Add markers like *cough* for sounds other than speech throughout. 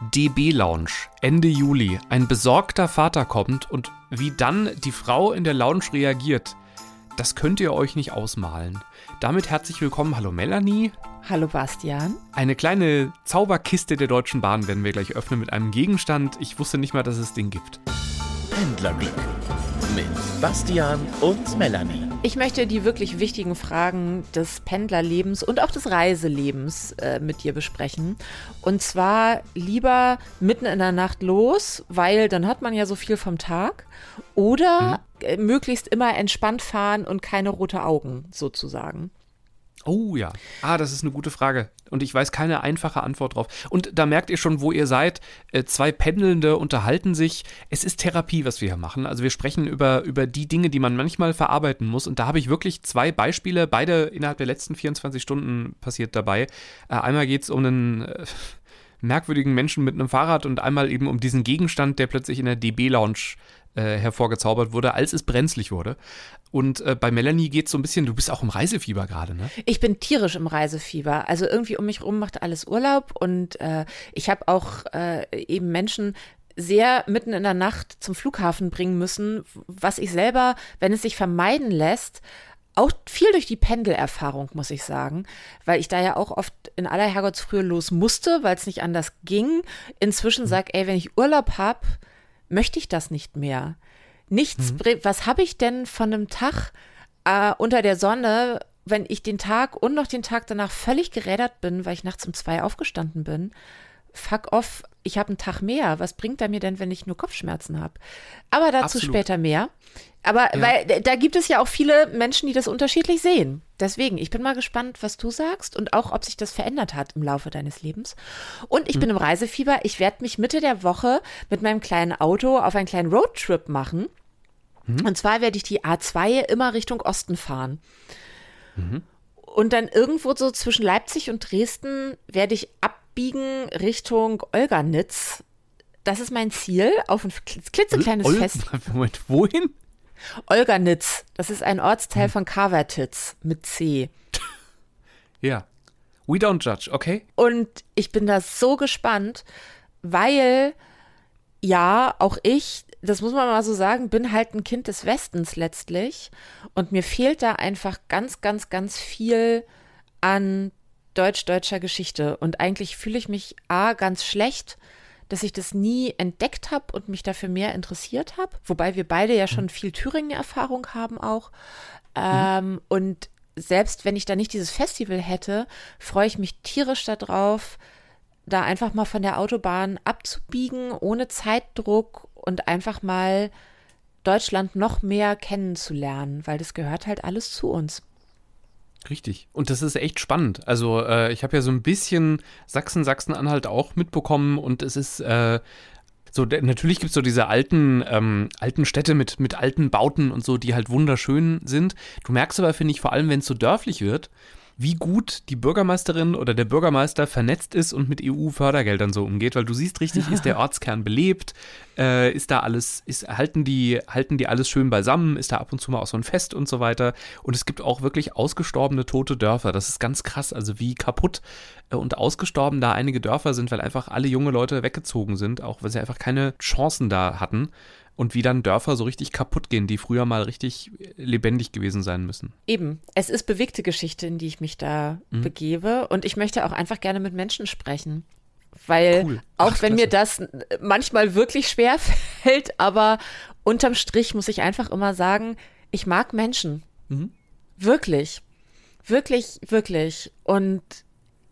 DB Lounge, Ende Juli. Ein besorgter Vater kommt und wie dann die Frau in der Lounge reagiert, das könnt ihr euch nicht ausmalen. Damit herzlich willkommen. Hallo Melanie. Hallo Bastian. Eine kleine Zauberkiste der Deutschen Bahn werden wir gleich öffnen mit einem Gegenstand. Ich wusste nicht mal, dass es den gibt. Pendlerblick mit Bastian und Melanie. Ich möchte die wirklich wichtigen Fragen des Pendlerlebens und auch des Reiselebens äh, mit dir besprechen. Und zwar lieber mitten in der Nacht los, weil dann hat man ja so viel vom Tag. Oder mhm. äh, möglichst immer entspannt fahren und keine rote Augen sozusagen. Oh ja. Ah, das ist eine gute Frage. Und ich weiß keine einfache Antwort drauf. Und da merkt ihr schon, wo ihr seid. Äh, zwei Pendelnde unterhalten sich. Es ist Therapie, was wir hier machen. Also wir sprechen über, über die Dinge, die man manchmal verarbeiten muss. Und da habe ich wirklich zwei Beispiele, beide innerhalb der letzten 24 Stunden passiert dabei. Äh, einmal geht es um einen äh, merkwürdigen Menschen mit einem Fahrrad und einmal eben um diesen Gegenstand, der plötzlich in der DB-Lounge äh, hervorgezaubert wurde, als es brenzlig wurde. Und äh, bei Melanie geht es so ein bisschen, du bist auch im Reisefieber gerade, ne? Ich bin tierisch im Reisefieber. Also irgendwie um mich rum macht alles Urlaub und äh, ich habe auch äh, eben Menschen sehr mitten in der Nacht zum Flughafen bringen müssen, was ich selber, wenn es sich vermeiden lässt, auch viel durch die Pendelerfahrung, muss ich sagen, weil ich da ja auch oft in aller Herrgottsfrühe los musste, weil es nicht anders ging. Inzwischen mhm. sag, ey, wenn ich Urlaub habe, möchte ich das nicht mehr. Nichts, mhm. was habe ich denn von einem Tag äh, unter der Sonne, wenn ich den Tag und noch den Tag danach völlig gerädert bin, weil ich nachts um zwei aufgestanden bin? Fuck off, ich habe einen Tag mehr. Was bringt er mir denn, wenn ich nur Kopfschmerzen habe? Aber dazu Absolut. später mehr. Aber ja. weil da gibt es ja auch viele Menschen, die das unterschiedlich sehen. Deswegen, ich bin mal gespannt, was du sagst und auch, ob sich das verändert hat im Laufe deines Lebens. Und ich hm. bin im Reisefieber. Ich werde mich Mitte der Woche mit meinem kleinen Auto auf einen kleinen Roadtrip machen. Mhm. Und zwar werde ich die A2 immer Richtung Osten fahren. Mhm. Und dann irgendwo so zwischen Leipzig und Dresden werde ich abbiegen Richtung Olganitz. Das ist mein Ziel auf ein klitzekleines Ol Fest. *laughs* Moment, wohin? Olganitz. Das ist ein Ortsteil hm. von Kavertitz mit C. *laughs* Ja. We don't judge, okay? Und ich bin da so gespannt, weil ja, auch ich das muss man mal so sagen, bin halt ein Kind des Westens letztlich. Und mir fehlt da einfach ganz, ganz, ganz viel an deutsch-deutscher Geschichte. Und eigentlich fühle ich mich A, ganz schlecht, dass ich das nie entdeckt habe und mich dafür mehr interessiert habe. Wobei wir beide ja schon viel Thüringen-Erfahrung haben auch. Ähm, mhm. Und selbst wenn ich da nicht dieses Festival hätte, freue ich mich tierisch darauf, da einfach mal von der Autobahn abzubiegen, ohne Zeitdruck und einfach mal Deutschland noch mehr kennenzulernen, weil das gehört halt alles zu uns. Richtig. Und das ist echt spannend. Also äh, ich habe ja so ein bisschen Sachsen, Sachsen-Anhalt auch mitbekommen und es ist äh, so, natürlich gibt es so diese alten, ähm, alten Städte mit, mit alten Bauten und so, die halt wunderschön sind. Du merkst aber, finde ich, vor allem, wenn es so dörflich wird, wie gut die Bürgermeisterin oder der Bürgermeister vernetzt ist und mit EU-Fördergeldern so umgeht, weil du siehst richtig, ist der *laughs* Ortskern belebt, äh, ist da alles, ist, halten die, halten die alles schön beisammen, ist da ab und zu mal auch so ein Fest und so weiter. Und es gibt auch wirklich ausgestorbene tote Dörfer. Das ist ganz krass, also wie kaputt äh, und ausgestorben da einige Dörfer sind, weil einfach alle junge Leute weggezogen sind, auch weil sie einfach keine Chancen da hatten und wie dann Dörfer so richtig kaputt gehen, die früher mal richtig lebendig gewesen sein müssen. Eben, es ist bewegte Geschichte, in die ich mich da mhm. begebe und ich möchte auch einfach gerne mit Menschen sprechen. Weil cool. auch Ach, wenn mir das manchmal wirklich schwer *laughs* fällt, aber unterm Strich muss ich einfach immer sagen, ich mag Menschen. Mhm. Wirklich. Wirklich, wirklich. Und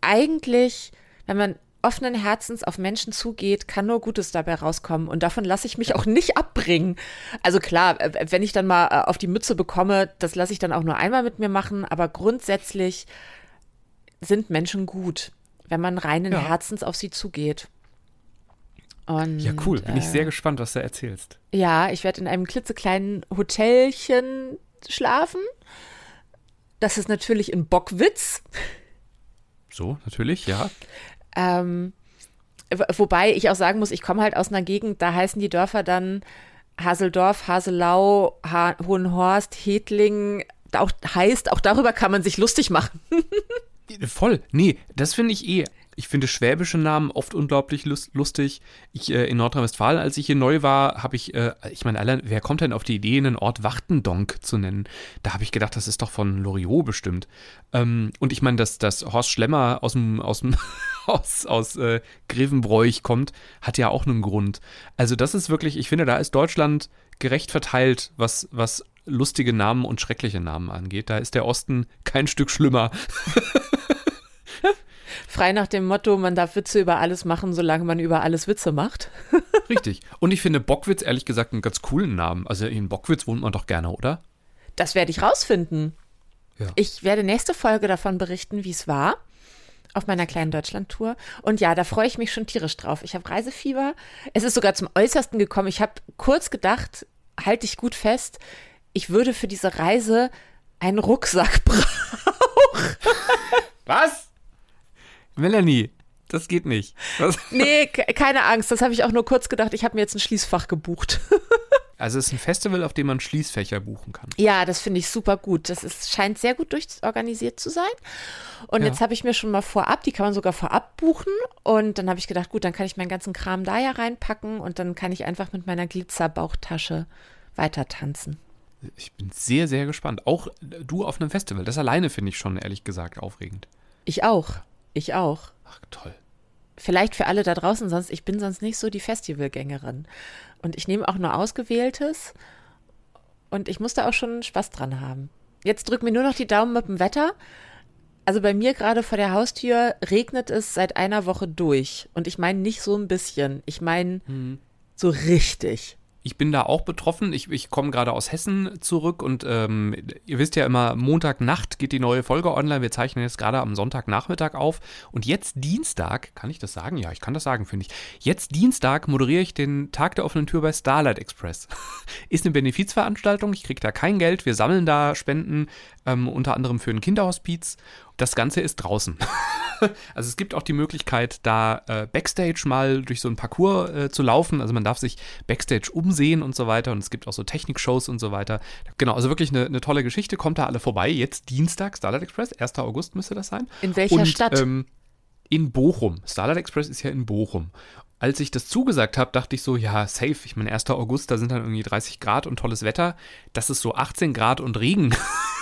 eigentlich, wenn man offenen Herzens auf Menschen zugeht, kann nur Gutes dabei rauskommen. Und davon lasse ich mich auch nicht abbringen. Also klar, wenn ich dann mal äh, auf die Mütze bekomme, das lasse ich dann auch nur einmal mit mir machen. Aber grundsätzlich sind Menschen gut, wenn man reinen ja. Herzens auf sie zugeht. Und, ja, cool. Bin äh, ich sehr gespannt, was du erzählst. Ja, ich werde in einem klitzekleinen Hotelchen schlafen. Das ist natürlich in Bockwitz. So, natürlich, ja. Ähm, wobei ich auch sagen muss, ich komme halt aus einer Gegend, da heißen die Dörfer dann Haseldorf, Haselau, ha Hohenhorst, Hedling. Auch heißt, auch darüber kann man sich lustig machen. *laughs* Voll. Nee, das finde ich eh. Ich finde schwäbische Namen oft unglaublich lust lustig. Ich äh, in Nordrhein-Westfalen, als ich hier neu war, habe ich, äh, ich meine, wer kommt denn auf die Idee, einen Ort Wachtendonk zu nennen? Da habe ich gedacht, das ist doch von Loriot bestimmt. Ähm, und ich meine, dass, dass Horst Schlemmer aus dem, aus dem, *laughs* aus, aus äh, Grevenbroich kommt, hat ja auch einen Grund. Also das ist wirklich, ich finde, da ist Deutschland gerecht verteilt, was, was lustige Namen und schreckliche Namen angeht. Da ist der Osten kein Stück schlimmer. *laughs* Frei nach dem Motto, man darf Witze über alles machen, solange man über alles Witze macht. *laughs* Richtig. Und ich finde Bockwitz ehrlich gesagt einen ganz coolen Namen. Also in Bockwitz wohnt man doch gerne, oder? Das werde ich rausfinden. Ja. Ich werde nächste Folge davon berichten, wie es war auf meiner kleinen Deutschland-Tour. Und ja, da freue ich mich schon tierisch drauf. Ich habe Reisefieber. Es ist sogar zum Äußersten gekommen. Ich habe kurz gedacht, halte ich gut fest, ich würde für diese Reise einen Rucksack *laughs* brauchen. Was? Melanie, das geht nicht. Was? *laughs* Nee, keine Angst. Das habe ich auch nur kurz gedacht. Ich habe mir jetzt ein Schließfach gebucht. *laughs* Also es ist ein Festival, auf dem man Schließfächer buchen kann. Ja, das finde ich super gut. Das ist, scheint sehr gut durchorganisiert zu sein. Und ja. jetzt habe ich mir schon mal vorab, die kann man sogar vorab buchen. Und dann habe ich gedacht, gut, dann kann ich meinen ganzen Kram da ja reinpacken und dann kann ich einfach mit meiner Glitzerbauchtasche weiter tanzen. Ich bin sehr, sehr gespannt. Auch du auf einem Festival. Das alleine finde ich schon, ehrlich gesagt, aufregend. Ich auch. Ich auch. Ach, toll. Vielleicht für alle da draußen, sonst, ich bin sonst nicht so die Festivalgängerin. Und ich nehme auch nur Ausgewähltes. Und ich muss da auch schon Spaß dran haben. Jetzt drück mir nur noch die Daumen mit dem Wetter. Also bei mir gerade vor der Haustür regnet es seit einer Woche durch. Und ich meine nicht so ein bisschen. Ich meine hm. so richtig ich bin da auch betroffen. Ich, ich komme gerade aus Hessen zurück und ähm, ihr wisst ja immer, Montagnacht geht die neue Folge online. Wir zeichnen jetzt gerade am Sonntagnachmittag auf. Und jetzt Dienstag, kann ich das sagen? Ja, ich kann das sagen, finde ich. Jetzt Dienstag moderiere ich den Tag der offenen Tür bei Starlight Express. *laughs* Ist eine Benefizveranstaltung. Ich kriege da kein Geld. Wir sammeln da Spenden, ähm, unter anderem für ein Kinderhospiz. Das Ganze ist draußen. *laughs* *laughs* also es gibt auch die Möglichkeit, da äh, Backstage mal durch so ein Parcours äh, zu laufen. Also man darf sich Backstage umsehen und so weiter. Und es gibt auch so Technikshows und so weiter. Genau, also wirklich eine, eine tolle Geschichte. Kommt da alle vorbei. Jetzt Dienstag, Starlight Express, 1. August müsste das sein. In welcher und, Stadt? Ähm, in Bochum. Starlight Express ist ja in Bochum als ich das zugesagt habe, dachte ich so, ja, safe. Ich meine, 1. August, da sind dann irgendwie 30 Grad und tolles Wetter. Das ist so 18 Grad und Regen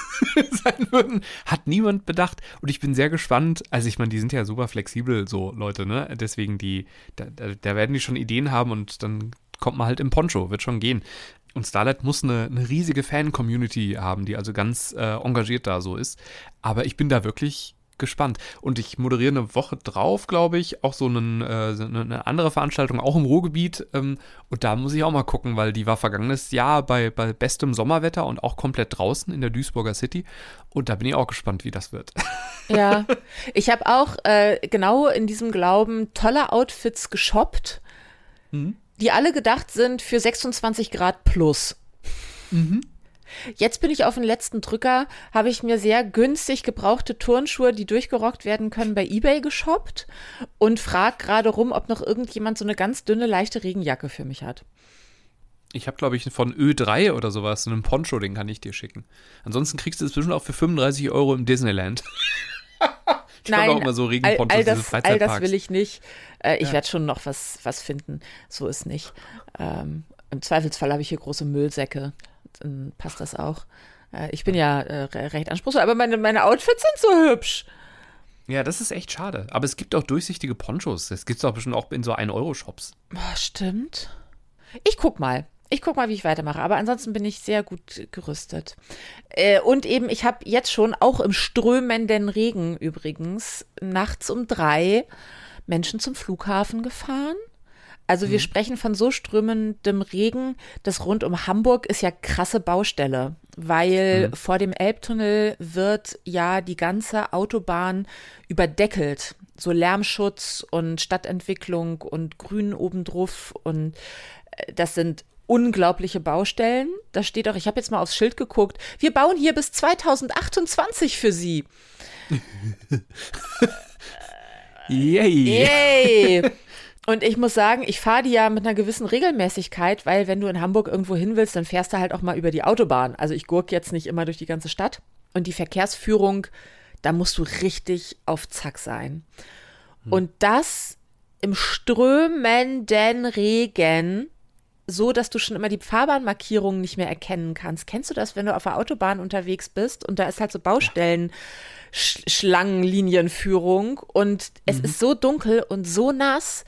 *laughs* sein würden, hat niemand bedacht. Und ich bin sehr gespannt. Also ich meine, die sind ja super flexibel, so Leute, ne? Deswegen die, da, da werden die schon Ideen haben und dann kommt man halt im Poncho, wird schon gehen. Und Starlight muss eine, eine riesige Fan-Community haben, die also ganz äh, engagiert da so ist. Aber ich bin da wirklich gespannt. Und ich moderiere eine Woche drauf, glaube ich, auch so einen, äh, eine andere Veranstaltung, auch im Ruhrgebiet. Ähm, und da muss ich auch mal gucken, weil die war vergangenes Jahr bei, bei bestem Sommerwetter und auch komplett draußen in der Duisburger City. Und da bin ich auch gespannt, wie das wird. *laughs* Ja, ich habe auch äh, genau in diesem Glauben tolle Outfits geshoppt, mhm. die alle gedacht sind für 26 Grad plus. Mhm. Jetzt bin ich auf den letzten Drücker, habe ich mir sehr günstig gebrauchte Turnschuhe, die durchgerockt werden können, bei eBay geshoppt und frage gerade rum, ob noch irgendjemand so eine ganz dünne, leichte Regenjacke für mich hat. Ich habe, glaube ich, von Ö3 oder sowas, so einen Poncho, den kann ich dir schicken. Ansonsten kriegst du es bestimmt auch für 35 Euro im Disneyland. *laughs* ich Nein, auch immer so all, all, das, all das will ich nicht. Äh, ich ja. werde schon noch was, was finden. So ist nicht. Ähm, Im Zweifelsfall habe ich hier große Müllsäcke dann passt das auch. Äh, ich bin ja äh, recht anspruchsvoll, aber meine, meine Outfits sind so hübsch. Ja, das ist echt schade. Aber es gibt auch durchsichtige Ponchos. Das gibt es auch bestimmt auch in so 1-Euro-Shops. Oh, stimmt. Ich guck mal. Ich guck mal, wie ich weitermache. Aber ansonsten bin ich sehr gut gerüstet. Äh, und eben, ich habe jetzt schon auch im strömenden Regen übrigens nachts um drei Menschen zum Flughafen gefahren. Also wir mhm. sprechen von so strömendem Regen, das rund um Hamburg ist ja krasse Baustelle, weil mhm. vor dem Elbtunnel wird ja die ganze Autobahn überdeckelt. So Lärmschutz und Stadtentwicklung und Grün obendrauf und äh, das sind unglaubliche Baustellen. Da steht auch, ich habe jetzt mal aufs Schild geguckt, wir bauen hier bis 2028 für Sie. *laughs* Yay. Yay. Und ich muss sagen, ich fahre die ja mit einer gewissen Regelmäßigkeit, weil wenn du in Hamburg irgendwo hin willst, dann fährst du halt auch mal über die Autobahn. Also ich gurk jetzt nicht immer durch die ganze Stadt. Und die Verkehrsführung da musst du richtig auf Zack sein. Hm. Und das im strömenden Regen, so dass du schon immer die Fahrbahnmarkierungen nicht mehr erkennen kannst. Kennst du das, wenn du auf der Autobahn unterwegs bist und da ist halt so Baustellen, Sch Schlangenlinienführung und es mhm. ist so dunkel und so nass,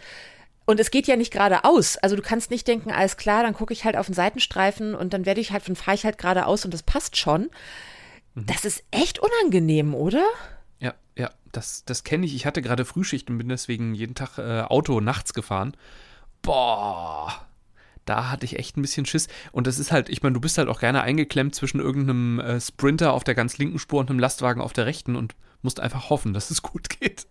und es geht ja nicht geradeaus. Also du kannst nicht denken, alles klar, dann gucke ich halt auf den Seitenstreifen und dann werde ich halt, dann fahre ich halt geradeaus und das passt schon. Mhm. Das ist echt unangenehm, oder? Ja, ja, das, das kenne ich. Ich hatte gerade Frühschicht und bin deswegen jeden Tag äh, Auto nachts gefahren. Boah, da hatte ich echt ein bisschen Schiss. Und das ist halt, ich meine, du bist halt auch gerne eingeklemmt zwischen irgendeinem äh, Sprinter auf der ganz linken Spur und einem Lastwagen auf der rechten und musst einfach hoffen, dass es *laughs* gut geht.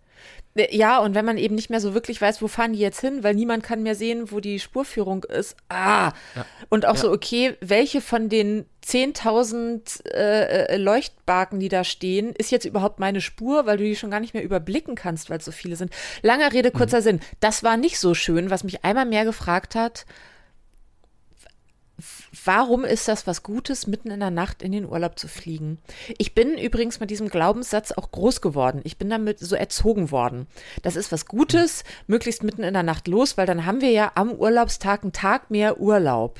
Äh, ja, und wenn man eben nicht mehr so wirklich weiß, wo fahren die jetzt hin, weil niemand kann mehr sehen, wo die Spurführung ist. Ah! Ja. Und auch ja. so, okay, welche von den 10.000 äh, äh, Leuchtbarken, die da stehen, ist jetzt überhaupt meine Spur, weil du die schon gar nicht mehr überblicken kannst, weil es so viele sind. Langer Rede, kurzer mhm. Sinn. Das war nicht so schön, was mich einmal mehr gefragt hat, warum ist das was Gutes, mitten in der Nacht in den Urlaub zu fliegen? Ich bin übrigens mit diesem Glaubenssatz auch groß geworden. Ich bin damit so erzogen worden. Das ist was Gutes, möglichst mitten in der Nacht los, weil dann haben wir ja am Urlaubstag einen Tag mehr Urlaub.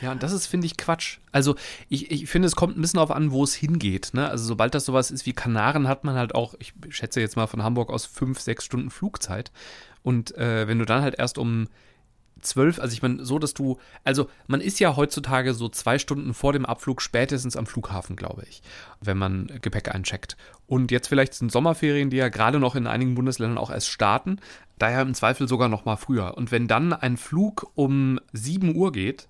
Ja, und das ist, finde ich, Quatsch. Also, ich, ich finde, es kommt ein bisschen darauf an, wo es hingeht. Ne? Also, sobald das sowas ist wie Kanaren, hat man halt auch, ich schätze jetzt mal von Hamburg aus fünf, sechs Stunden Flugzeit. Und äh, wenn du dann halt erst um zwölf, also ich meine, so, dass du, also man ist ja heutzutage so zwei Stunden vor dem Abflug spätestens am Flughafen, glaube ich, wenn man Gepäck eincheckt. Und jetzt vielleicht sind Sommerferien, die ja gerade noch in einigen Bundesländern auch erst starten, daher im Zweifel sogar noch mal früher. Und wenn dann ein Flug um 7 Uhr geht,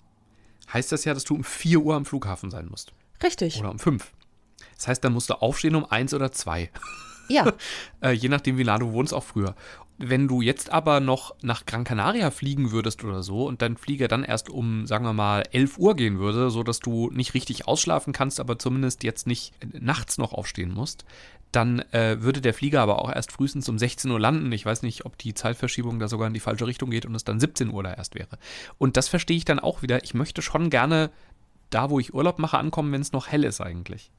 heißt das ja, dass du um 4 Uhr am Flughafen sein musst. Richtig. Oder um 5. Das heißt, dann musst du aufstehen um 1 oder 2. Ja. *laughs* äh, je nachdem, wie nah du wohnst, auch früher. Wenn du jetzt aber noch nach Gran Canaria fliegen würdest oder so und dein Flieger dann erst um, sagen wir mal, 11 Uhr gehen würde, sodass du nicht richtig ausschlafen kannst, aber zumindest jetzt nicht nachts noch aufstehen musst, dann äh, würde der Flieger aber auch erst frühestens um 16 Uhr landen. Ich weiß nicht, ob die Zeitverschiebung da sogar in die falsche Richtung geht und es dann 17 Uhr da erst wäre. Und das verstehe ich dann auch wieder. Ich möchte schon gerne da, wo ich Urlaub mache, ankommen, wenn es noch hell ist eigentlich.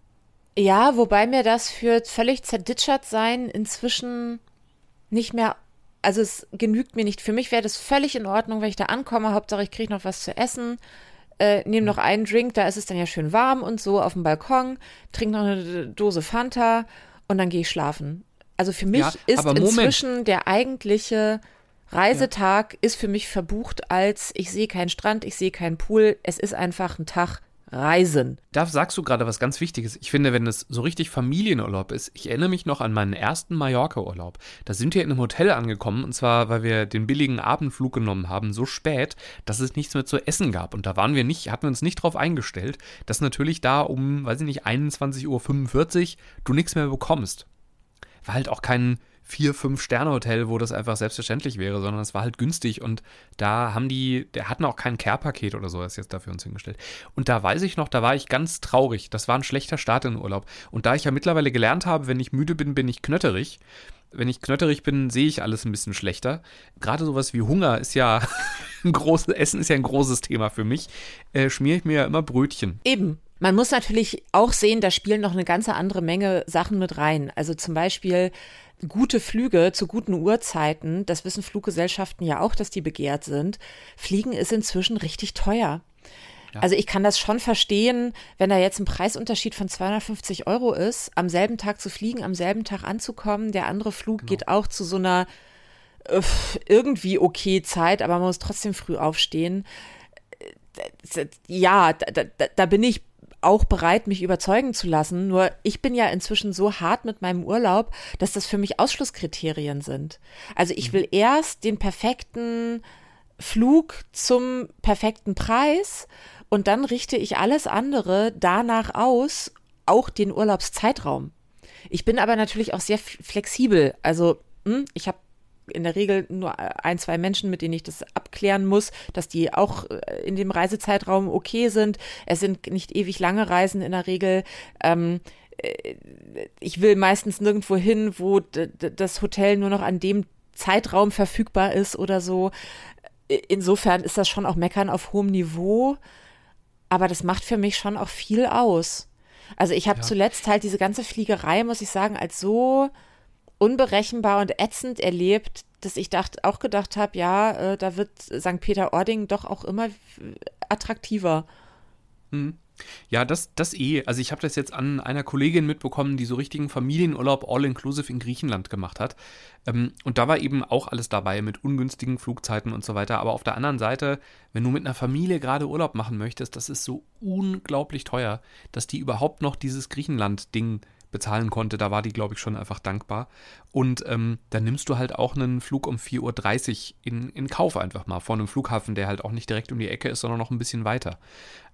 Ja, wobei mir das für völlig zerditschert sein inzwischen nicht mehr also es genügt mir nicht. Für mich wäre das völlig in Ordnung, wenn ich da ankomme. Hauptsache, ich kriege noch was zu essen. Äh, nehme noch einen Drink, da ist es dann ja schön warm und so auf dem Balkon. Trinke noch eine Dose Fanta und dann gehe ich schlafen. Also für mich ja, ist inzwischen der eigentliche Reisetag ja. ist für mich verbucht als ich sehe keinen Strand, ich sehe keinen Pool. Es ist einfach ein Tag Reisen. Da sagst du gerade was ganz Wichtiges. Ich finde, wenn es so richtig Familienurlaub ist, ich erinnere mich noch an meinen ersten Mallorca-Urlaub. Da sind wir in einem Hotel angekommen und zwar, weil wir den billigen Abendflug genommen haben, so spät, dass es nichts mehr zu essen gab. Und da waren wir nicht, hatten wir uns nicht drauf eingestellt, dass natürlich da um, weiß ich nicht, 21.45 Uhr du nichts mehr bekommst. War halt auch kein vier, fünf Sterne Hotel, wo das einfach selbstverständlich wäre, sondern es war halt günstig und da haben die, der hatten auch kein Care-Paket oder so, ist jetzt dafür uns hingestellt. Und da weiß ich noch, da war ich ganz traurig. Das war ein schlechter Start in den Urlaub. Und da ich ja mittlerweile gelernt habe, wenn ich müde bin, bin ich knötterig. Wenn ich knötterig bin, sehe ich alles ein bisschen schlechter. Gerade sowas wie Hunger ist ja *laughs* ein großes, Essen ist ja ein großes Thema für mich. Äh, schmiere ich mir ja immer Brötchen. Eben. Man muss natürlich auch sehen, da spielen noch eine ganze andere Menge Sachen mit rein. Also zum Beispiel gute Flüge zu guten Uhrzeiten, das wissen Fluggesellschaften ja auch, dass die begehrt sind, Fliegen ist inzwischen richtig teuer. Ja. Also ich kann das schon verstehen, wenn da jetzt ein Preisunterschied von 250 Euro ist, am selben Tag zu fliegen, am selben Tag anzukommen. Der andere Flug genau. geht auch zu so einer äh, irgendwie okay Zeit, aber man muss trotzdem früh aufstehen. Äh, ja, da, da, da bin ich auch bereit, mich überzeugen zu lassen. Nur ich bin ja inzwischen so hart mit meinem Urlaub, dass das für mich Ausschlusskriterien sind. Also ich mhm. will erst den perfekten Flug zum perfekten Preis und dann richte ich alles andere danach aus, auch den Urlaubszeitraum. Ich bin aber natürlich auch sehr flexibel. Also hm, ich habe in der Regel nur ein, zwei Menschen, mit denen ich das abklären muss, dass die auch äh, in dem Reisezeitraum okay sind. Es sind nicht ewig lange Reisen in der Regel. Ähm, äh, ich will meistens nirgendwo hin, wo das Hotel nur noch an dem Zeitraum verfügbar ist oder so. Insofern ist das schon auch Meckern auf hohem Niveau. Aber das macht für mich schon auch viel aus. Also ich habe Ja. zuletzt halt diese ganze Fliegerei, muss ich sagen, als so unberechenbar und ätzend erlebt, dass ich dacht, auch gedacht habe, ja, äh, da wird St. Peter-Ording doch auch immer äh, attraktiver. Ja, das, das eh. Also ich habe das jetzt an einer Kollegin mitbekommen, die so richtigen Familienurlaub all-inclusive in Griechenland gemacht hat. Ähm, und da war eben auch alles dabei mit ungünstigen Flugzeiten und so weiter. Aber auf der anderen Seite, wenn du mit einer Familie gerade Urlaub machen möchtest, das ist so unglaublich teuer, dass die überhaupt noch dieses Griechenland-Ding bezahlen konnte. Da war die, glaube ich, schon einfach dankbar. Und ähm, dann nimmst du halt auch einen Flug um 4.30 Uhr in, in Kauf einfach mal vor einem Flughafen, der halt auch nicht direkt um die Ecke ist, sondern noch ein bisschen weiter.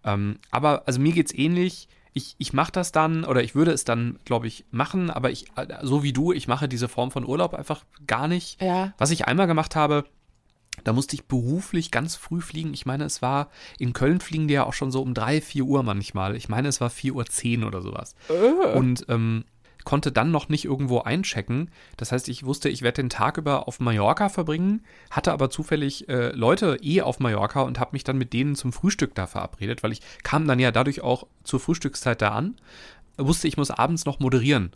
Ähm, aber also mir geht's ähnlich. Ich, ich mache das dann oder ich würde es dann, glaube ich, machen, aber ich, äh, so wie du, ich mache diese Form von Urlaub einfach gar nicht. Ja. Was ich einmal gemacht habe, da musste ich beruflich ganz früh fliegen. Ich meine, es war, in Köln fliegen die ja auch schon so um 3, 4 Uhr manchmal. Ich meine, es war 4.10 Uhr oder sowas. Und ähm, konnte dann noch nicht irgendwo einchecken. Das heißt, ich wusste, ich werde den Tag über auf Mallorca verbringen, hatte aber zufällig äh, Leute eh auf Mallorca und habe mich dann mit denen zum Frühstück da verabredet, weil ich kam dann ja dadurch auch zur Frühstückszeit da an, wusste, ich muss abends noch moderieren.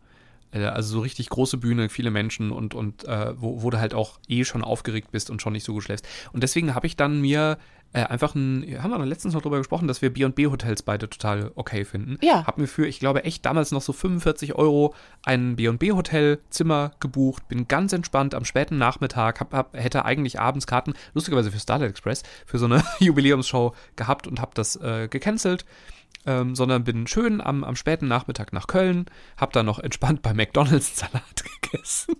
Äh, Also so richtig große Bühne, viele Menschen und, und äh, wo, wo du halt auch eh schon aufgeregt bist und schon nicht so gut schläfst. Und deswegen habe ich dann mir äh, einfach ein, haben wir noch letztens noch drüber gesprochen, dass wir B&B-Hotels beide total okay finden. Ja. Hab mir für, ich glaube echt damals noch so 45 Euro ein B&B-Hotel-Zimmer gebucht, bin ganz entspannt am späten Nachmittag, hab, hab, hätte eigentlich abends Karten, lustigerweise für Starlight Express, für so eine *laughs* Jubiläumsshow gehabt und habe das äh, gecancelt ähm, sondern bin schön am, am späten Nachmittag nach Köln, hab dann noch entspannt bei McDonalds *laughs* Salat gegessen,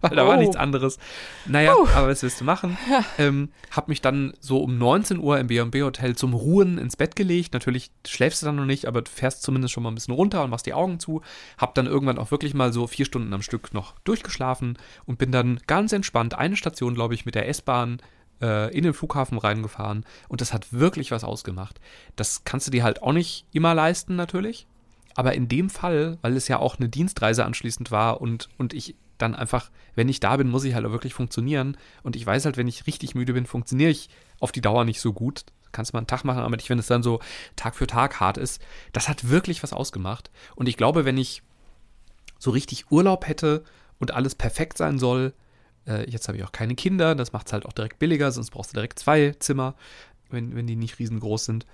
weil da war Oh. nichts anderes. Naja, aber was willst du machen? Ähm, hab mich dann so um 19 Uhr im B&B Hotel zum Ruhen ins Bett gelegt. Natürlich schläfst du dann noch nicht, aber du fährst zumindest schon mal ein bisschen runter und machst die Augen zu. Hab dann irgendwann auch wirklich mal so vier Stunden am Stück noch durchgeschlafen und bin dann ganz entspannt eine Station, glaube ich, mit der S-Bahn äh, in den Flughafen reingefahren und das hat wirklich was ausgemacht. Das kannst du dir halt auch nicht immer leisten, natürlich. Aber in dem Fall, weil es ja auch eine Dienstreise anschließend war und, und ich dann einfach, wenn ich da bin, muss ich halt auch wirklich funktionieren. Und ich weiß halt, wenn ich richtig müde bin, funktioniere ich auf die Dauer nicht so gut. Kannst mal einen Tag machen, aber nicht, wenn es dann so Tag für Tag hart ist. Das hat wirklich was ausgemacht. Und ich glaube, wenn ich so richtig Urlaub hätte und alles perfekt sein soll, äh, jetzt habe ich auch keine Kinder, das macht es halt auch direkt billiger, sonst brauchst du direkt zwei Zimmer, wenn, wenn die nicht riesengroß sind.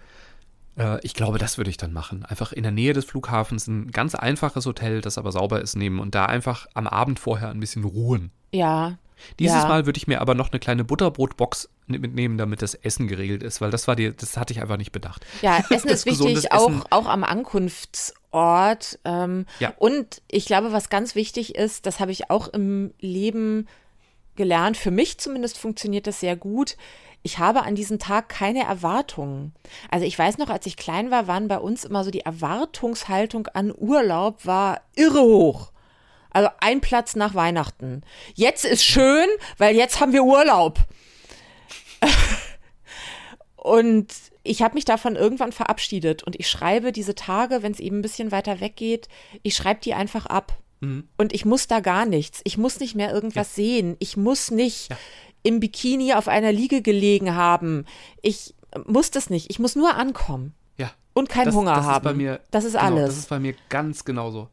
Äh, ich glaube, das würde ich dann machen. Einfach in der Nähe des Flughafens ein ganz einfaches Hotel, das aber sauber ist, nehmen und da einfach am Abend vorher ein bisschen ruhen. Ja. Dieses ja. Mal würde ich mir aber noch eine kleine Butterbrotbox mitnehmen, damit das Essen geregelt ist, weil das war die, das hatte ich einfach nicht bedacht. Ja, *laughs* Essen ist wichtig, auch, Essen. auch am Ankunftsort. Ähm, Ja. Und ich glaube, was ganz wichtig ist, das habe ich auch im Leben gelernt, für mich zumindest funktioniert das sehr gut. Ich habe an diesem Tag keine Erwartungen. Also ich weiß noch, als ich klein war, waren bei uns immer so die Erwartungshaltung an Urlaub war irre hoch. Also ein Platz nach Weihnachten. Jetzt ist schön, weil jetzt haben wir Urlaub. *laughs* Und ich habe mich davon irgendwann verabschiedet und ich schreibe diese Tage, wenn es eben ein bisschen weiter weggeht, ich schreibe die einfach ab. Und ich muss da gar nichts. Ich muss nicht mehr irgendwas sehen. Ich muss nicht im Bikini auf einer Liege gelegen haben. Ich muss das nicht. Ich muss nur ankommen Ja. und keinen das, Hunger das haben. Ist bei mir, das ist genau, alles. Das ist bei mir ganz genauso.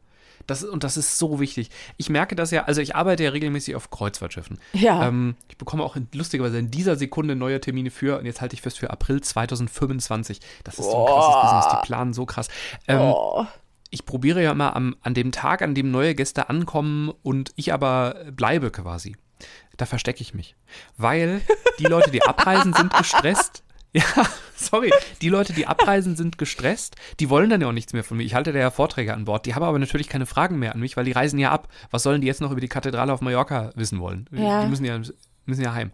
Das, und das ist so wichtig. Ich merke das ja, also ich arbeite ja regelmäßig auf Kreuzfahrtschiffen. Ja. Ähm, ich bekomme auch in, lustigerweise in dieser Sekunde neue Termine für, und jetzt halte ich fest, für April 2025. Das ist so ein krasses Business, die planen so krass. Ähm, oh. Ich probiere ja immer am, an dem Tag, an dem neue Gäste ankommen und ich aber bleibe quasi. Da verstecke ich mich. Weil die Leute, die abreisen, sind gestresst. *laughs* Ja, sorry. Die Leute, die abreisen, sind gestresst. Die wollen dann ja auch nichts mehr von mir. Ich halte da ja Vorträge an Bord. Die haben aber natürlich keine Fragen mehr an mich, weil die reisen ja ab. Was sollen die jetzt noch über die Kathedrale auf Mallorca wissen wollen? Ja. Die müssen ja, müssen ja heim.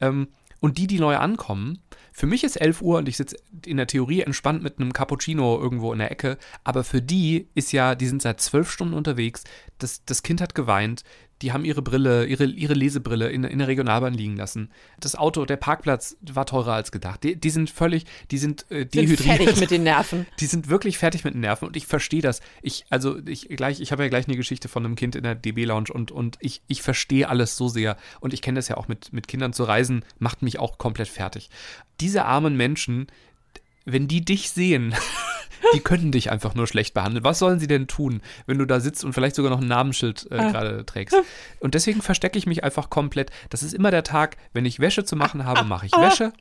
Ähm, und die, die neu ankommen, für mich ist 11 Uhr und ich sitze in der Theorie entspannt mit einem Cappuccino irgendwo in der Ecke, aber für die ist ja, die sind seit zwölf Stunden unterwegs, das, das Kind hat geweint, die haben ihre Brille, ihre, ihre Lesebrille in, in der Regionalbahn liegen lassen. Das Auto, der Parkplatz war teurer als gedacht. Die, die sind völlig, die sind äh, Sind dehydriert. fertig mit den Nerven. Die sind wirklich fertig mit den Nerven und ich verstehe das. Ich, also ich gleich, ich habe ja gleich eine Geschichte von einem Kind in der DB-Lounge und, und ich, ich verstehe alles so sehr. Und ich kenne das ja auch mit, mit Kindern zu reisen, macht mich auch komplett fertig. Diese armen Menschen, wenn die dich sehen, *laughs* die können dich einfach nur schlecht behandeln. Was sollen sie denn tun, wenn du da sitzt und vielleicht sogar noch ein Namensschild äh, Ah. gerade trägst? Und deswegen verstecke ich mich einfach komplett. Das ist immer der Tag, wenn ich Wäsche zu machen habe, mache ich Wäsche.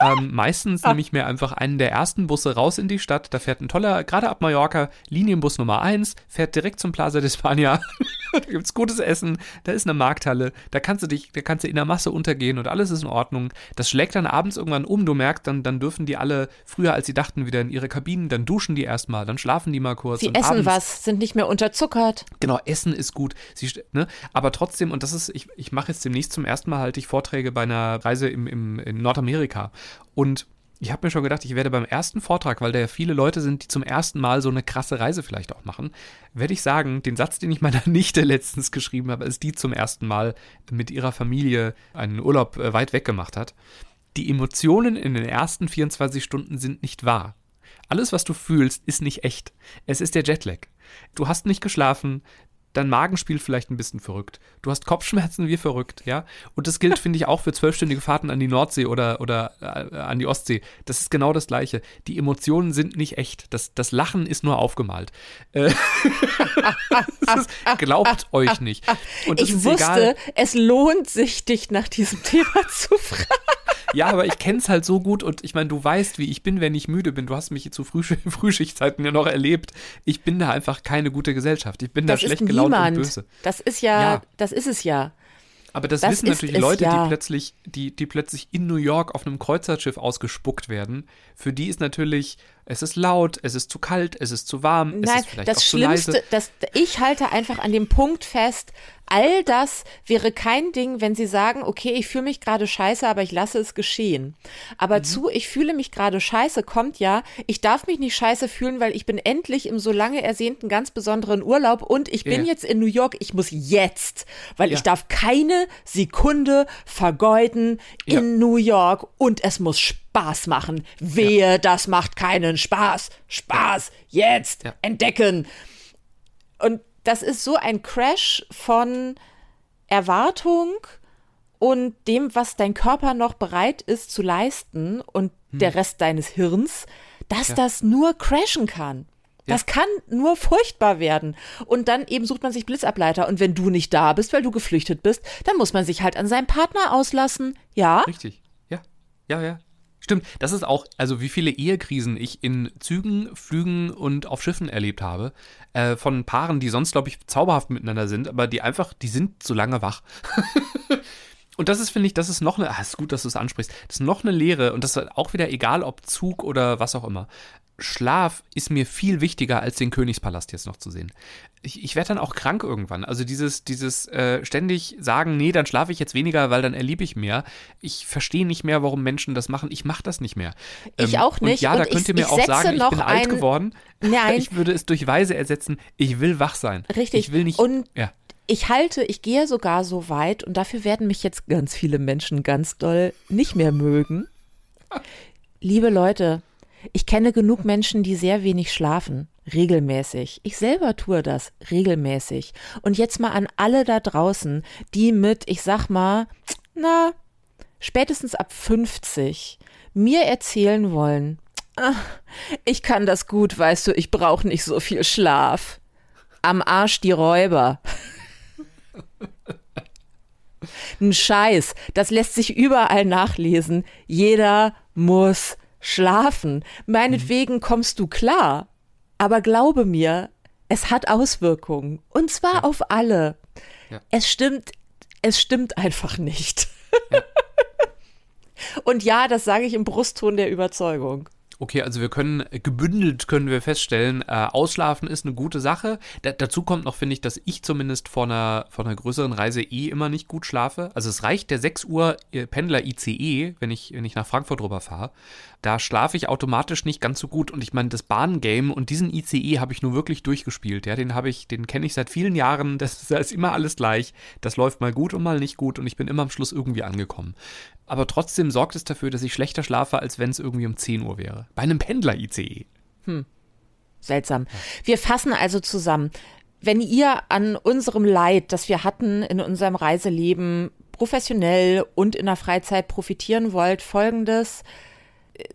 Ähm, meistens nehme ich mir einfach einen der ersten Busse raus in die Stadt. Da fährt ein toller, gerade ab Mallorca, Linienbus Nummer 1, fährt direkt zum Plaza de España. *laughs* da gibt's gutes Essen, da ist eine Markthalle, da kannst du dich, da kannst du in der Masse untergehen und alles ist in Ordnung. Das schlägt dann abends irgendwann um, du merkst, dann, dann dürfen die alle früher als sie dachten wieder in ihre Kabinen, dann duschen die erstmal, dann schlafen die mal kurz. Sie essen abends, was, sind nicht mehr unterzuckert. Genau, Essen ist gut. Sie, ne? Aber trotzdem, und das ist, ich, ich mache jetzt demnächst zum ersten Mal halte ich Vorträge bei einer Reise im, im, in Nordamerika. Und ich habe mir schon gedacht, ich werde beim ersten Vortrag, weil da ja viele Leute sind, die zum ersten Mal so eine krasse Reise vielleicht auch machen, werde ich sagen, den Satz, den ich meiner *laughs* Nichte letztens geschrieben habe, als die zum ersten Mal mit ihrer Familie einen Urlaub äh, weit weg gemacht hat. Die Emotionen in den ersten 24 Stunden sind nicht wahr. Alles, was du fühlst, ist nicht echt. Es ist der Jetlag. Du hast nicht geschlafen, dein Magen spielt vielleicht ein bisschen verrückt. Du hast Kopfschmerzen wie verrückt, ja. Und das gilt, finde ich, auch für zwölfstündige Fahrten an die Nordsee oder, oder äh, an die Ostsee. Das ist genau das Gleiche. Die Emotionen sind nicht echt. Das, das Lachen ist nur aufgemalt. Äh, *laughs* ist, glaubt euch nicht. Und Ich wusste, egal. es lohnt sich, dich nach diesem *laughs* Thema zu fragen. Ja, aber ich kenne es halt so gut und ich meine, du weißt, wie ich bin, wenn ich müde bin. Du hast mich zu Frühsch *laughs* Frühschichtzeiten ja noch erlebt. Ich bin da einfach keine gute Gesellschaft. Ich bin Das da schlecht gelaunt niemand. Das ist ja, Ja. das ist es ja. Aber das, Das wissen natürlich Leute, ja. die plötzlich, die, die plötzlich in New York auf einem Kreuzfahrtschiff ausgespuckt werden. Für die ist natürlich, es ist laut, es ist zu kalt, es ist zu warm, es Nein, ist vielleicht das auch zu Schlimmste, leise. das, ich halte einfach an dem Punkt fest, all das wäre kein Ding, wenn sie sagen, okay, ich fühle mich gerade scheiße, aber ich lasse es geschehen. Aber Mhm. zu, ich fühle mich gerade scheiße, kommt ja, ich darf mich nicht scheiße fühlen, weil ich bin endlich im so lange ersehnten ganz besonderen Urlaub und ich bin Ja. jetzt in New York, ich muss jetzt, weil ich Ja. darf keine Sekunde vergeuden Ja. in New York und es muss Spaß machen. Wehe, das macht keinen Spaß. Spaß, jetzt, Ja. entdecken. Und das ist so ein Crash von Erwartung und dem, was dein Körper noch bereit ist zu leisten und der Rest deines Hirns, dass das nur crashen kann. Das kann nur furchtbar werden. Und dann eben sucht man sich Blitzableiter. Und wenn du nicht da bist, weil du geflüchtet bist, dann muss man sich halt an seinem Partner auslassen. Ja? Richtig. Ja. Ja, ja. Stimmt. Das ist auch, also wie viele Ehekrisen ich in Zügen, Flügen und auf Schiffen erlebt habe. Äh, von Paaren, die sonst, glaube ich, zauberhaft miteinander sind, aber die einfach, die sind zu lange wach. *laughs* Und das ist, finde ich, das ist noch eine, ah, ist gut, dass du es ansprichst, das ist noch eine Lehre und das ist auch wieder egal, ob Zug oder was auch immer. Schlaf ist mir viel wichtiger, als den Königspalast jetzt noch zu sehen. Ich, ich werde dann auch krank irgendwann. Also dieses, dieses äh, ständig sagen, nee, dann schlafe ich jetzt weniger, weil dann erlebe ich mehr. Ich verstehe nicht mehr, warum Menschen das machen. Ich mache das nicht mehr. Ich auch nicht. Und ja, da Und könnt ich- ihr mir ich auch sagen, ich bin alt ein- geworden. Nein. *laughs* Ich würde es durch Weise ersetzen. Ich will wach sein. Richtig. Ich will nicht. Und ja. ich halte, ich gehe sogar so weit und dafür werden mich jetzt ganz viele Menschen ganz doll nicht mehr mögen. *laughs* Liebe Leute, ich kenne genug Menschen, die sehr wenig schlafen, regelmäßig. Ich selber tue das regelmäßig. Und jetzt mal an alle da draußen, die mit, ich sag mal, na, spätestens ab 50 mir erzählen wollen, "Ah, ich kann das gut, weißt du, ich brauche nicht so viel Schlaf. Am Arsch die Räuber. *laughs* Ein Scheiß. Das lässt sich überall nachlesen. Jeder muss schlafen. Meinetwegen kommst du klar. Aber glaube mir, es hat Auswirkungen. Und zwar auf alle. Ja. Es stimmt, es stimmt einfach nicht. *laughs* Und ja, das sage ich im Brustton der Überzeugung. Okay, also wir können äh, gebündelt können wir feststellen, äh, Ausschlafen ist eine gute Sache. Da, dazu kommt noch, finde ich, dass ich zumindest vor einer, vor einer größeren Reise eh immer nicht gut schlafe. Also es reicht der 6 Uhr äh, Pendler ICE, wenn ich, wenn ich nach Frankfurt rüber fahre. Da schlafe ich automatisch nicht ganz so gut. Und ich meine, das Bahngame und diesen ICE habe ich nur wirklich durchgespielt. Ja, den habe ich, den kenne ich seit vielen Jahren. Das, da ist immer alles gleich. Das läuft mal gut und mal nicht gut. Und ich bin immer am Schluss irgendwie angekommen. Aber trotzdem sorgt es dafür, dass ich schlechter schlafe, als wenn es irgendwie um 10 Uhr wäre. Bei einem Pendler-ICE. Seltsam. Wir fassen also zusammen. Wenn ihr an unserem Leid, das wir hatten in unserem Reiseleben, professionell und in der Freizeit profitieren wollt, folgendes.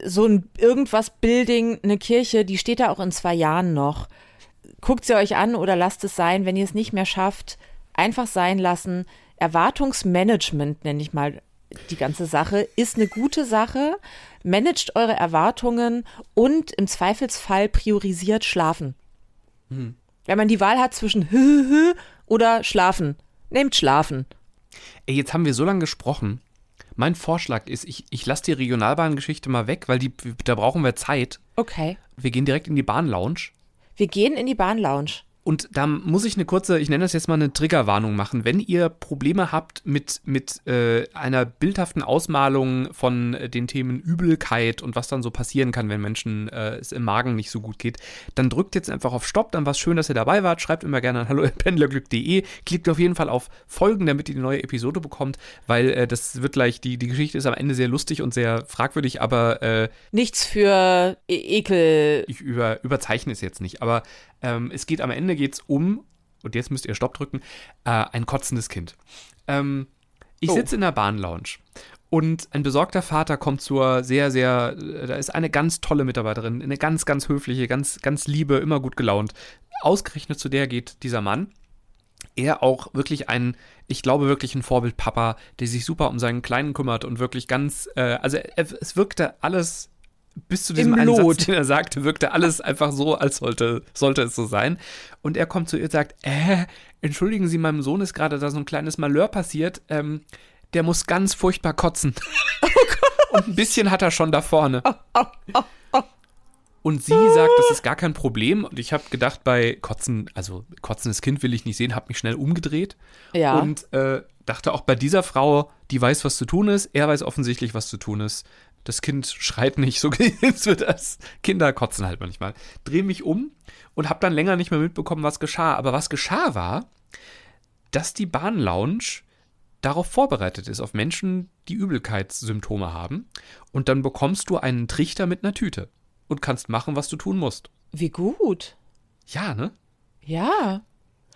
So ein irgendwas Building, eine Kirche, die steht da auch in zwei Jahren noch. Guckt sie euch an oder lasst es sein, wenn ihr es nicht mehr schafft, einfach sein lassen. Erwartungsmanagement nenne ich mal die ganze Sache, ist eine gute Sache. Managt eure Erwartungen und im Zweifelsfall priorisiert schlafen. Hm. Wenn man die Wahl hat zwischen oder schlafen, nehmt schlafen. Ey, jetzt haben wir so lange gesprochen. Mein Vorschlag ist, ich, ich lasse die Regionalbahngeschichte mal weg, weil die, da brauchen wir Zeit. Okay. Wir gehen direkt in die Bahnlounge. Wir gehen in die Bahnlounge. Und da muss ich eine kurze, ich nenne das jetzt mal eine Triggerwarnung machen. Wenn ihr Probleme habt mit, mit äh, einer bildhaften Ausmalung von äh, den Themen Übelkeit und was dann so passieren kann, wenn Menschen äh, es im Magen nicht so gut geht, dann drückt jetzt einfach auf Stopp. Dann war es schön, dass ihr dabei wart. Schreibt immer gerne an hallo.pendlerglück.de. Klickt auf jeden Fall auf Folgen, damit ihr die neue Episode bekommt, weil äh, das wird gleich, die, die Geschichte ist am Ende sehr lustig und sehr fragwürdig, aber. Äh, Nichts für e Ekel. Ich über, überzeichne es jetzt nicht, aber ähm, es geht am Ende geht's um, und jetzt müsst ihr Stopp drücken, äh, ein kotzendes Kind. Ähm, ich oh. sitze in der Bahnlounge und ein besorgter Vater kommt zur sehr, sehr, äh, da ist eine ganz tolle Mitarbeiterin, eine ganz, ganz höfliche, ganz, ganz liebe, immer gut gelaunt. Ausgerechnet zu der geht dieser Mann. Er auch wirklich ein, ich glaube wirklich ein Vorbildpapa, der sich super um seinen Kleinen kümmert und wirklich ganz, äh, also es wirkte alles bis zu diesem einen Satz, den er sagte, wirkte alles einfach so, als sollte, sollte es so sein. Und er kommt zu ihr und sagt, äh, entschuldigen Sie, meinem Sohn ist gerade da so ein kleines Malheur passiert. Ähm, der muss ganz furchtbar kotzen. *laughs* Oh und ein bisschen hat er schon da vorne. Oh, oh, und sie sagt, das ist gar kein Problem. Und ich habe gedacht, bei Kotzen, also kotzendes Kind will ich nicht sehen, habe mich schnell umgedreht. Ja. Und äh, dachte auch bei dieser Frau, die weiß, was zu tun ist. Er weiß offensichtlich, was zu tun ist das Kind schreit nicht, so *laughs* geht's wird das. Kinder kotzen halt manchmal. Drehe mich um und habe dann länger nicht mehr mitbekommen, was geschah. Aber was geschah war, dass die Bahnlounge darauf vorbereitet ist, auf Menschen, die Übelkeitssymptome haben. Und dann bekommst du einen Trichter mit einer Tüte und kannst machen, was du tun musst. Wie gut. Ja, ne? Ja.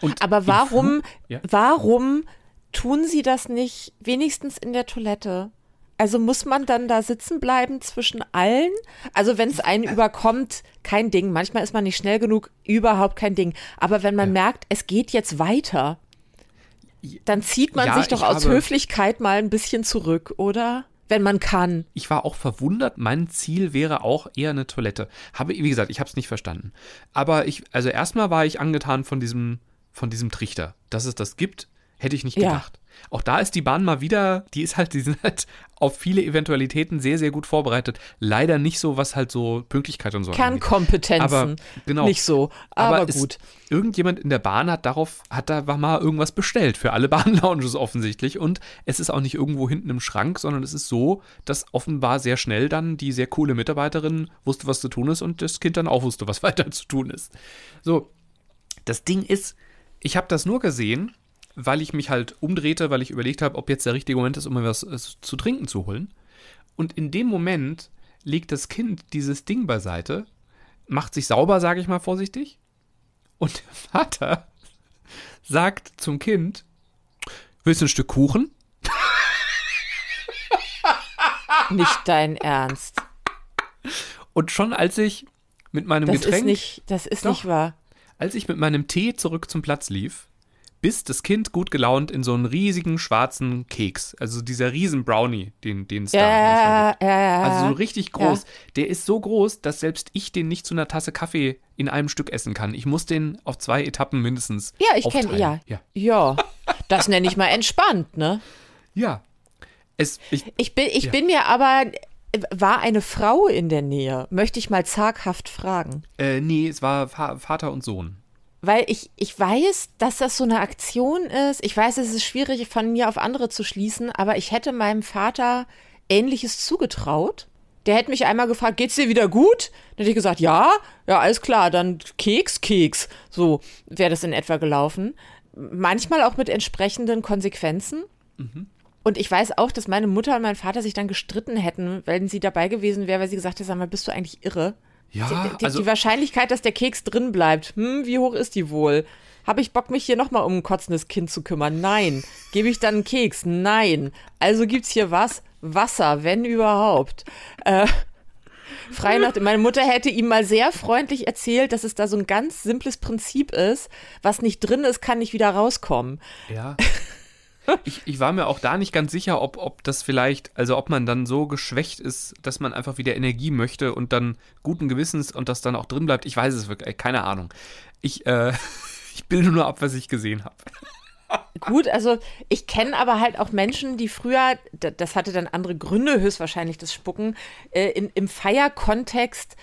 Und Aber warum, ja? warum tun sie das nicht wenigstens in der Toilette? Also muss man dann da sitzen bleiben zwischen allen? Also wenn es einen überkommt, kein Ding. Manchmal ist man nicht schnell genug, überhaupt kein Ding. Aber wenn man ja. merkt, es geht jetzt weiter, dann zieht man ja, sich doch aus Höflichkeit mal ein bisschen zurück, oder? Wenn man kann. Ich war auch verwundert. Mein Ziel wäre auch eher eine Toilette. Habe, wie gesagt, ich habe es nicht verstanden. Aber ich, also erstmal war ich angetan von diesem, von diesem Trichter, dass es das gibt. Hätte ich nicht gedacht. Ja. Auch da ist die Bahn mal wieder, die ist halt, die sind halt auf viele Eventualitäten sehr, sehr gut vorbereitet. Leider nicht so, was halt so Pünktlichkeit und so Kernkompetenzen. Aber genau. Nicht so, aber, aber gut. irgendjemand in der Bahn hat darauf, hat da mal irgendwas bestellt für alle *laughs* Bahnlounges offensichtlich. Und es ist auch nicht irgendwo hinten im Schrank, sondern es ist so, dass offenbar sehr schnell dann die sehr coole Mitarbeiterin wusste, was zu tun ist und das Kind dann auch wusste, was *laughs* weiter zu tun ist. So, das Ding ist, ich habe das nur gesehen, weil ich mich halt umdrehte, weil ich überlegt habe, ob jetzt der richtige Moment ist, um mir was äh, zu trinken zu holen. Und in dem Moment legt das Kind dieses Ding beiseite, macht sich sauber, sage ich mal vorsichtig, und der Vater *laughs* sagt zum Kind, willst du ein Stück Kuchen? *laughs* Nicht dein Ernst. Und schon als ich mit meinem das Getränk. Ist nicht, das ist doch, nicht wahr. Als ich mit meinem Tee zurück zum Platz lief, bis das Kind gut gelaunt in so einen riesigen schwarzen Keks, also dieser riesen Brownie, den, den es ja, ja, ja, Also so richtig groß. Der ist so groß, dass selbst ich den nicht zu einer Tasse Kaffee in einem Stück essen kann. Ich muss den auf zwei Etappen mindestens. Ja, ich kenne, ja. ja. Ja. Das nenne ich mal entspannt, ne? Ja. Es, ich, ich, bin, ich bin mir aber war eine Frau in der Nähe? Möchte ich mal zaghaft fragen. Äh, nee, es war Vater und Sohn weil ich, ich weiß, dass das so eine Aktion ist. Ich weiß, es ist schwierig von mir auf andere zu schließen, aber ich hätte meinem Vater Ähnliches zugetraut. Der hätte mich einmal gefragt, geht's dir wieder gut? Dann hätte ich gesagt, ja, ja, alles klar, dann Keks, Keks. So wäre das in etwa gelaufen. Manchmal auch mit entsprechenden Konsequenzen. Mhm. Und ich weiß auch, dass meine Mutter und mein Vater sich dann gestritten hätten, wenn sie dabei gewesen wäre, weil sie gesagt hätte, sag mal, bist du eigentlich irre? Ja, die, also die Wahrscheinlichkeit, dass der Keks drin bleibt, hm, wie hoch ist die wohl? Habe ich Bock, mich hier nochmal um ein kotzendes Kind zu kümmern? Nein. Gebe ich dann einen Keks? Nein. Also gibt's hier was? Wasser, wenn überhaupt. Äh, frei nach. Meine Mutter hätte ihm mal sehr freundlich erzählt, dass es da so ein ganz simples Prinzip ist. Was nicht drin ist, kann nicht wieder rauskommen. Ja. *laughs* Ich, ich war mir auch da nicht ganz sicher, ob, ob das vielleicht, also ob man dann so geschwächt ist, dass man einfach wieder Energie möchte und dann guten Gewissens und das dann auch drin bleibt. Ich weiß es wirklich, keine Ahnung. Ich, äh, *laughs* ich bilde nur ab, was ich gesehen habe. Gut, also ich kenne aber halt auch Menschen, die früher, das hatte dann andere Gründe, höchstwahrscheinlich das Spucken, äh, in, im Feierkontext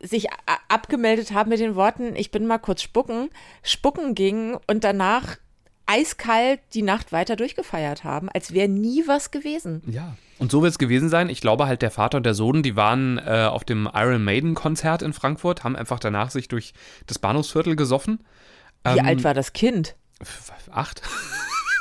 sich abgemeldet haben mit den Worten, ich bin mal kurz spucken, spucken gingen und danach eiskalt die Nacht weiter durchgefeiert haben, als wäre nie was gewesen. Ja. Und so wird es gewesen sein. Ich glaube halt, der Vater und der Sohn, die waren äh, auf dem Iron Maiden Konzert in Frankfurt, haben einfach danach sich durch das Bahnhofsviertel gesoffen. Wie ähm, alt war das Kind? Acht.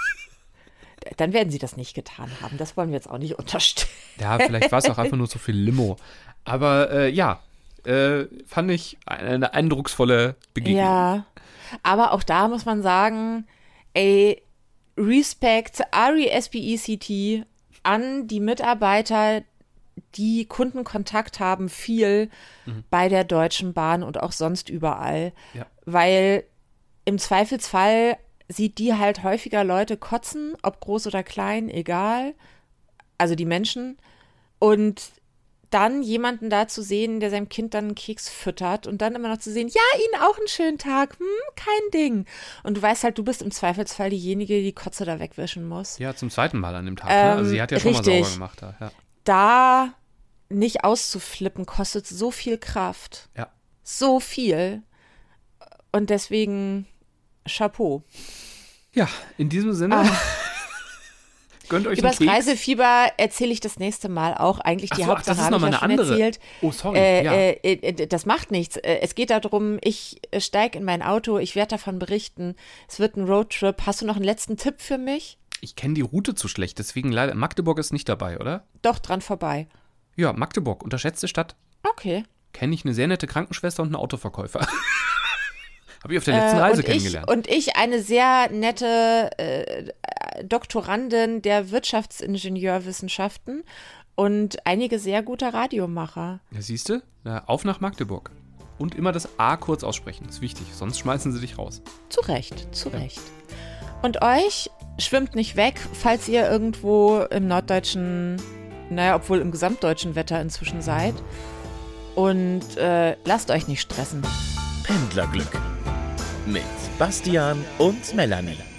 *laughs* Dann werden sie das nicht getan haben. Das wollen wir jetzt auch nicht unterstellen. Ja, vielleicht war es auch einfach nur so viel Limo. Aber äh, ja, äh, fand ich eine eindrucksvolle Begegnung. Ja, aber auch da muss man sagen, ey, Respect, R-E-S-P-E-C-T an die Mitarbeiter, die Kundenkontakt haben, viel mhm. bei der Deutschen Bahn und auch sonst überall. Ja. Weil im Zweifelsfall sieht die halt häufiger Leute kotzen, ob groß oder klein, egal. Also die Menschen. Und dann jemanden da zu sehen, der seinem Kind dann einen Keks füttert und dann immer noch zu sehen, ja, Ihnen auch einen schönen Tag, hm, kein Ding. Und du weißt halt, du bist im Zweifelsfall diejenige, die Kotze da wegwischen muss. Ja, zum zweiten Mal an dem Tag. Ähm, ne? Also sie hat ja schon richtig. mal sauber gemacht. Da, ja. da nicht auszuflippen, kostet so viel Kraft. Ja. So viel. Und deswegen Chapeau. Ja, in diesem Sinne. Ah. Gönnt euch Über das Reisefieber erzähle ich das nächste Mal auch. Eigentlich die so, Hauptsache habe ich ja schon andere. erzählt. Oh, sorry. Äh, ja. äh, äh, das macht nichts. Äh, es geht darum, ich äh, steige in mein Auto, ich werde davon berichten. Es wird ein Roadtrip. Hast du noch einen letzten Tipp für mich? Ich kenne die Route zu schlecht, deswegen leider. Magdeburg ist nicht dabei, oder? Doch, dran vorbei. Ja, Magdeburg, unterschätzte Stadt. Okay. Kenne ich eine sehr nette Krankenschwester und einen Autoverkäufer. *laughs* Habe ich auf der letzten äh, Reise und kennengelernt. Ich, und ich eine sehr nette äh, Doktorandin der Wirtschaftsingenieurwissenschaften und einige sehr gute Radiomacher. Ja, siehst du? Auf nach Magdeburg. Und immer das A kurz aussprechen, ist wichtig, sonst schmeißen sie dich raus. Zu Recht, zu ja. Recht. Und euch schwimmt nicht weg, falls ihr irgendwo im norddeutschen, naja, obwohl im gesamtdeutschen Wetter inzwischen seid. Und äh, lasst euch nicht stressen. Pendlerglück mit Bastian und Melanie.